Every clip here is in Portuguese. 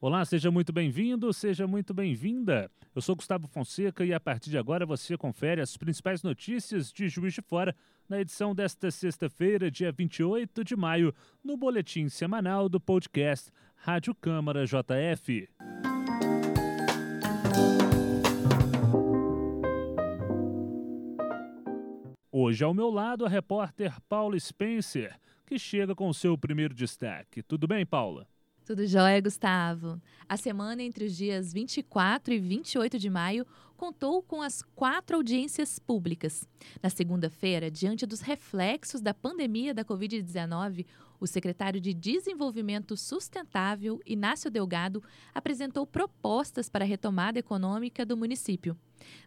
Olá, seja muito bem-vindo, seja muito bem-vinda. Eu sou Gustavo Fonseca e a partir de agora você confere as principais notícias de Juiz de Fora na edição desta sexta-feira, dia 28 de maio, no boletim semanal do podcast Rádio Câmara JF. Hoje ao meu lado a repórter Paula Spencer, que chega com o seu primeiro destaque. Tudo bem, Paula? Tudo jóia, Gustavo. A semana entre os dias 24 e 28 de maio contou com as quatro audiências públicas. Na segunda-feira, diante dos reflexos da pandemia da Covid-19, o secretário de Desenvolvimento Sustentável, Inácio Delgado, apresentou propostas para a retomada econômica do município.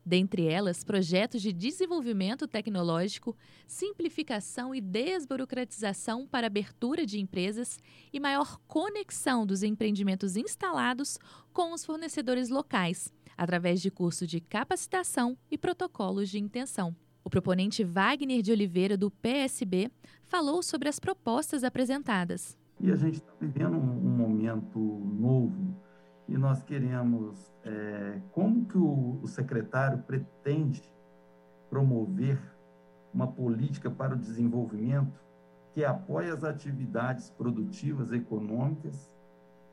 Dentre elas, projetos de desenvolvimento tecnológico, simplificação e desburocratização para abertura de empresas e maior conexão dos empreendimentos instalados com os fornecedores locais, através de curso de capacitação e protocolos de intenção. O proponente Wagner de Oliveira, do PSB, falou sobre as propostas apresentadas. E a gente está vivendo um, momento novo e nós queremos é, como que o, o secretário pretende promover uma política para o desenvolvimento que apoie as atividades produtivas econômicas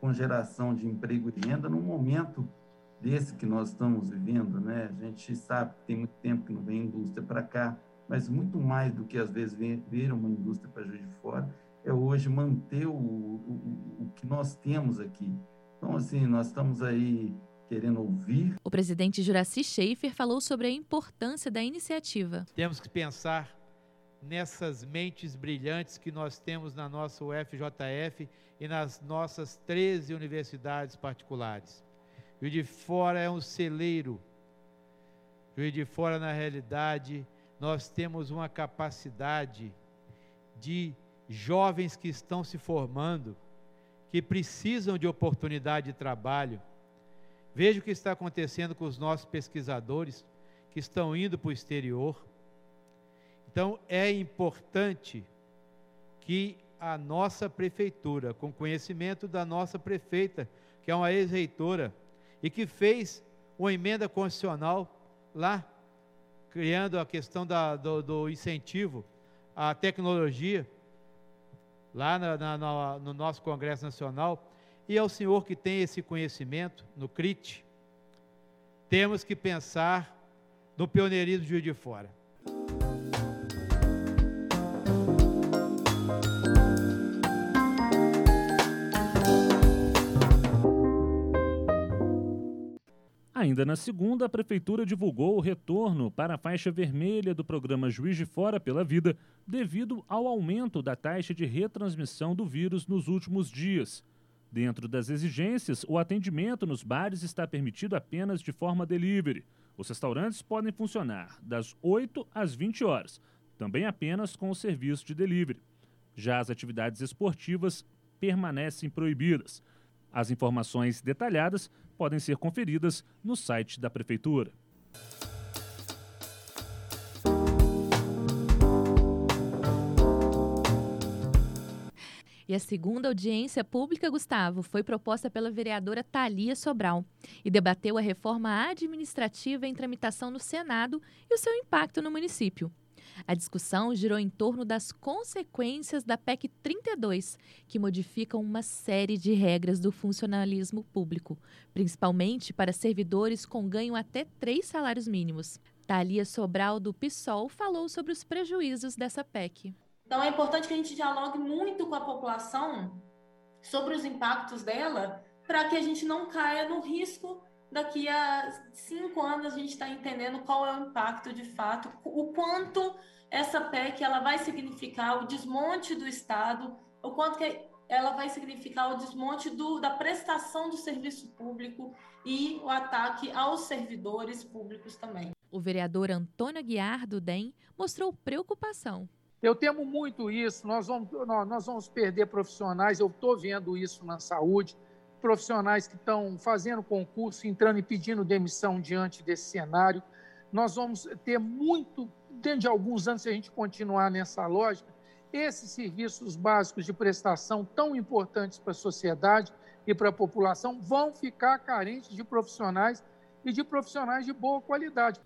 com geração de emprego e renda num momento desse que nós estamos vivendo, né? A gente sabe que tem muito tempo que não vem indústria para cá, mas muito mais do que às vezes vir uma indústria para Juiz de Fora é hoje manter o, o, o que nós temos aqui. Então, assim, nós estamos aí querendo ouvir. O presidente Juraci Schaefer falou sobre a importância da iniciativa. Temos que pensar nessas mentes brilhantes que nós temos na nossa UFJF e nas nossas 13 universidades particulares. Juiz de Fora é um celeiro. Juiz de Fora, na realidade, nós temos uma capacidade de jovens que estão se formando, que precisam de oportunidade de trabalho. Veja o que está acontecendo com os nossos pesquisadores que estão indo para o exterior. Então, é importante que a nossa prefeitura, com conhecimento da nossa prefeita, que é uma ex-reitora, e que fez uma emenda constitucional lá, criando a questão da, do, do, incentivo à tecnologia, lá na, na, no nosso Congresso Nacional, e ao senhor que tem esse conhecimento no CRIT, temos que pensar no pioneirismo de Juiz de Fora. Ainda na segunda, a Prefeitura divulgou o retorno para a faixa vermelha do programa Juiz de Fora pela Vida, devido ao aumento da taxa de retransmissão do vírus nos últimos dias. Dentro das exigências, o atendimento nos bares está permitido apenas de forma delivery. Os restaurantes podem funcionar das 8 às 20 horas, também apenas com o serviço de delivery. Já as atividades esportivas permanecem proibidas. As informações detalhadas podem ser conferidas no site da Prefeitura. E a segunda audiência pública, Gustavo, foi proposta pela vereadora Thalia Sobral e debateu a reforma administrativa em tramitação no Senado e o seu impacto no município. A discussão girou em torno das consequências da PEC 32, que modificam uma série de regras do funcionalismo público, principalmente para servidores com ganho até três salários mínimos. Thalia Sobral, do PSOL, falou sobre os prejuízos dessa PEC. Então, é importante que a gente dialogue muito com a população sobre os impactos dela, para que a gente não caia no risco daqui a cinco anos a gente está entendendo qual é o impacto de fato, o quanto essa PEC ela vai significar o desmonte do Estado, o quanto que ela vai significar o desmonte do, da prestação do serviço público e o ataque aos servidores públicos também. O vereador Antônio Aguiar, do DEM, mostrou preocupação. Eu temo muito isso, nós vamos, nós vamos perder profissionais, eu estou vendo isso na saúde, profissionais que estão fazendo concurso, entrando e pedindo demissão diante desse cenário. Nós vamos ter muito, dentro de alguns anos, se a gente continuar nessa lógica, esses serviços básicos de prestação tão importantes para a sociedade e para a população vão ficar carentes de profissionais e de profissionais de boa qualidade.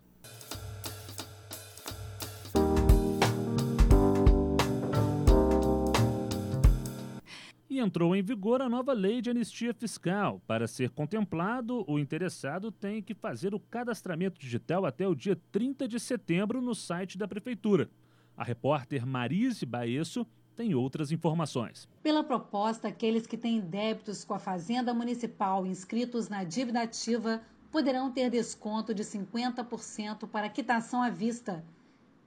Entrou em vigor a nova lei de anistia fiscal. Para ser contemplado, o interessado tem que fazer o cadastramento digital até o dia 30 de setembro no site da Prefeitura. A repórter Marise Baesso tem outras informações. Pela proposta, aqueles que têm débitos com a Fazenda Municipal inscritos na dívida ativa poderão ter desconto de 50% para quitação à vista.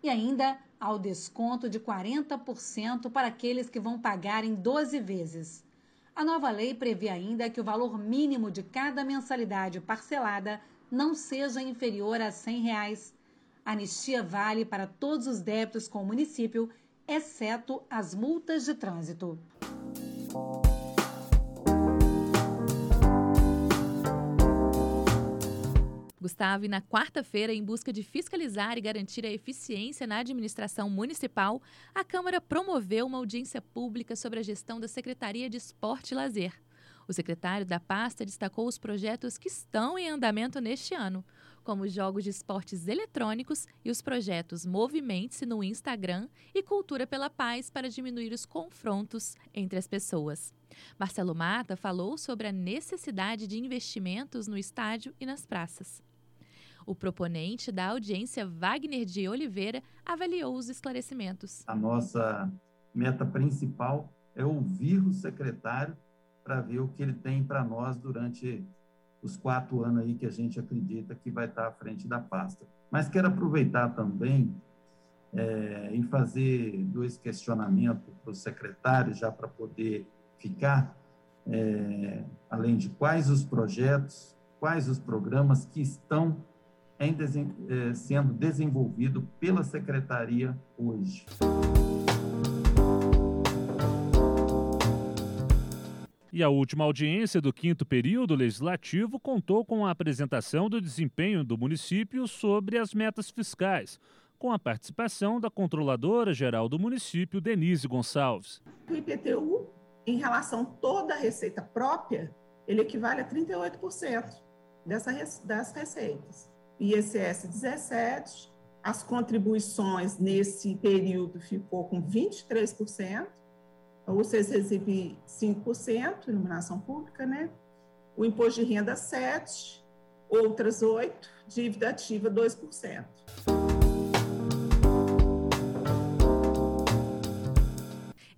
E ainda ao desconto de 40% para aqueles que vão pagar em 12 vezes. A nova lei prevê ainda que o valor mínimo de cada mensalidade parcelada não seja inferior a 100 reais. A anistia vale para todos os débitos com o município, exceto as multas de trânsito. Gustavo, na quarta-feira, em busca de fiscalizar e garantir a eficiência na administração municipal, a Câmara promoveu uma audiência pública sobre a gestão da Secretaria de Esporte e Lazer. O secretário da pasta destacou os projetos que estão em andamento neste ano, como os jogos de esportes eletrônicos e os projetos Movimente-se no Instagram e Cultura pela Paz para diminuir os confrontos entre as pessoas. Marcelo Mata falou sobre a necessidade de investimentos no estádio e nas praças. O proponente da audiência, Wagner de Oliveira, avaliou os esclarecimentos. A nossa meta principal é ouvir o secretário para ver o que ele tem para nós durante os quatro anos aí que a gente acredita que vai estar à frente da pasta. Mas quero aproveitar também é, e fazer dois questionamentos para o secretário, já para poder ficar, é, além de quais os projetos, quais os programas que estão em, eh, sendo desenvolvido pela Secretaria hoje. E a última audiência do quinto período legislativo contou com a apresentação do desempenho do município sobre as metas fiscais, com a participação da controladora geral do município, Denise Gonçalves. O IPTU, em relação a toda a receita própria, ele equivale a 38% dessa, das receitas. ISS 17, as contribuições nesse período ficou com 23%, o CCCB 5%, iluminação pública, né? O imposto de renda 7%, outras 8%, dívida ativa 2%.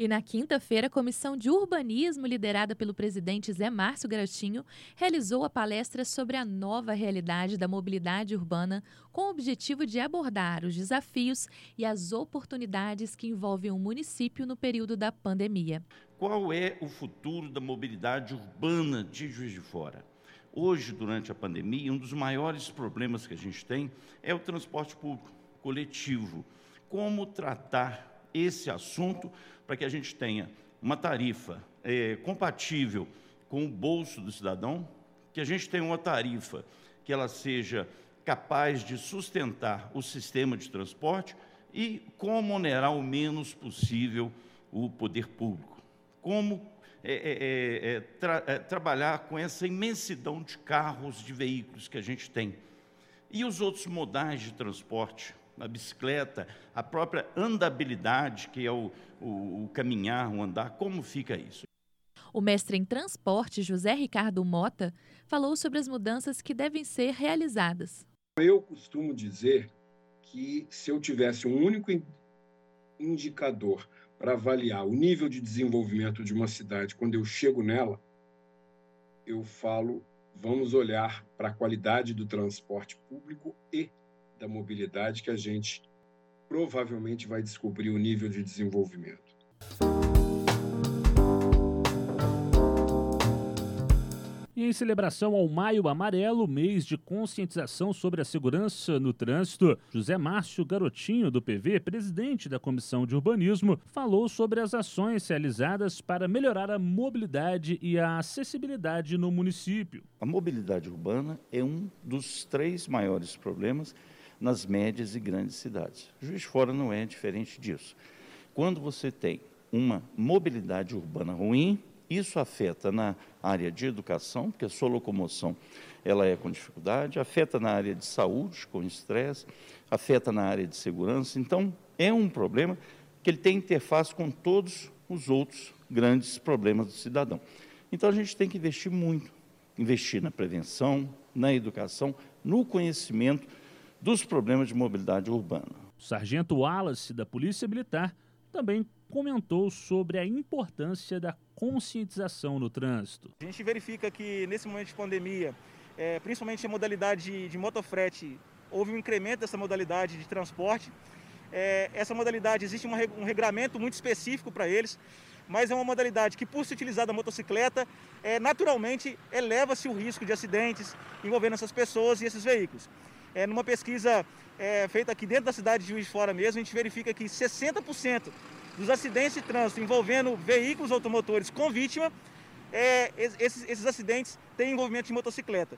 E na quinta-feira, a Comissão de Urbanismo, liderada pelo presidente Zé Márcio Garotinho, realizou a palestra sobre a nova realidade da mobilidade urbana, com o objetivo de abordar os desafios e as oportunidades que envolvem o município no período da pandemia. Qual é o futuro da mobilidade urbana de Juiz de Fora? Hoje, durante a pandemia, um dos maiores problemas que a gente tem é o transporte público coletivo. Como tratar esse assunto para que a gente tenha uma tarifa é, compatível com o bolso do cidadão, que a gente tenha uma tarifa que ela seja capaz de sustentar o sistema de transporte e como onerar o menos possível o poder público. Como é, é, é, é tra é, trabalhar com essa imensidão de carros, de veículos que a gente tem. E os outros modais de transporte, a bicicleta, a própria andabilidade, que é o, o, o caminhar, o andar, como fica isso? O mestre em transporte, José Ricardo Mota, falou sobre as mudanças que devem ser realizadas. Eu costumo dizer que se eu tivesse um único indicador para avaliar o nível de desenvolvimento de uma cidade quando eu chego nela, eu falo, vamos olhar para a qualidade do transporte público e da mobilidade que a gente provavelmente vai descobrir o nível de desenvolvimento. E em celebração ao Maio Amarelo, mês de conscientização sobre a segurança no trânsito, José Márcio Garotinho, do PV, presidente da Comissão de Urbanismo, falou sobre as ações realizadas para melhorar a mobilidade e a acessibilidade no município. A mobilidade urbana é um dos três maiores problemas nas médias e grandes cidades. Juiz Fora não é diferente disso. Quando você tem uma mobilidade urbana ruim, isso afeta na área de educação, porque a sua locomoção ela é com dificuldade, afeta na área de saúde, com estresse, afeta na área de segurança. Então, é um problema que ele tem interface com todos os outros grandes problemas do cidadão. Então, a gente tem que investir muito, investir na prevenção, na educação, no conhecimento dos problemas de mobilidade urbana. O sargento Wallace, da Polícia Militar, também comentou sobre a importância da conscientização no trânsito. A gente verifica que nesse momento de pandemia, é, principalmente a modalidade de, de motofrete, houve um incremento dessa modalidade de transporte. É, essa modalidade existe uma, um regramento muito específico para eles, mas é uma modalidade que, por se utilizar da motocicleta, é, naturalmente eleva-se o risco de acidentes envolvendo essas pessoas e esses veículos. É, numa pesquisa é, feita aqui dentro da cidade de Juiz de Fora mesmo, a gente verifica que 60% dos acidentes de trânsito envolvendo veículos automotores com vítima, é, esses, esses acidentes têm envolvimento de motocicleta.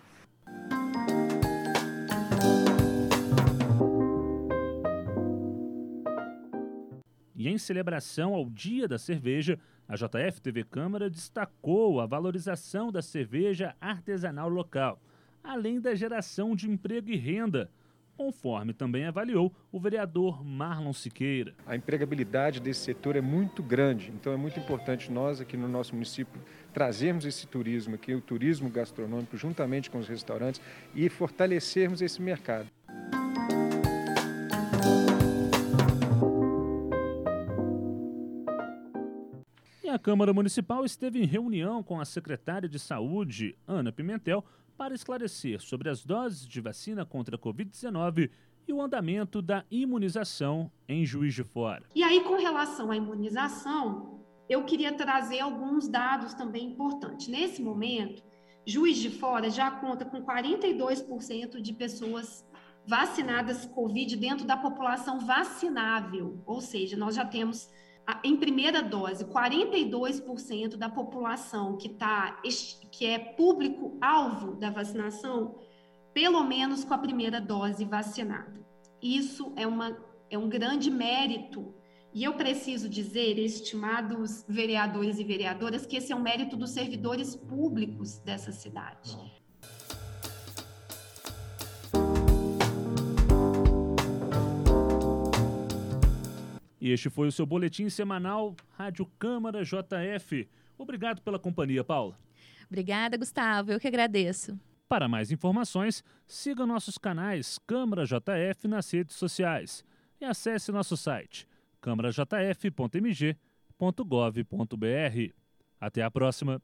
E em celebração ao Dia da Cerveja, a JF TV Câmara destacou a valorização da cerveja artesanal local, além da geração de emprego e renda conforme também avaliou o vereador Marlon Siqueira. A empregabilidade desse setor é muito grande, então é muito importante nós aqui no nosso município trazermos esse turismo aqui, o turismo gastronômico, juntamente com os restaurantes e fortalecermos esse mercado. E a Câmara Municipal esteve em reunião com a secretária de Saúde, Ana Pimentel, para esclarecer sobre as doses de vacina contra a Covid-19 e o andamento da imunização em Juiz de Fora. E aí, com relação à imunização, eu queria trazer alguns dados também importantes. Nesse momento, Juiz de Fora já conta com 42% de pessoas vacinadas Covid dentro da população vacinável, ou seja, nós já temos em primeira dose, 42% da população que, tá, que é público-alvo da vacinação, pelo menos com a primeira dose vacinada. Isso é, uma, é um grande mérito. E eu preciso dizer, estimados vereadores e vereadoras, que esse é um mérito dos servidores públicos dessa cidade. E este foi o seu boletim semanal Rádio Câmara JF. Obrigado pela companhia, Paula. Obrigada, Gustavo. Eu que agradeço. Para mais informações, siga nossos canais Câmara JF nas redes sociais e acesse nosso site câmarajf.mg.gov.br. Até a próxima.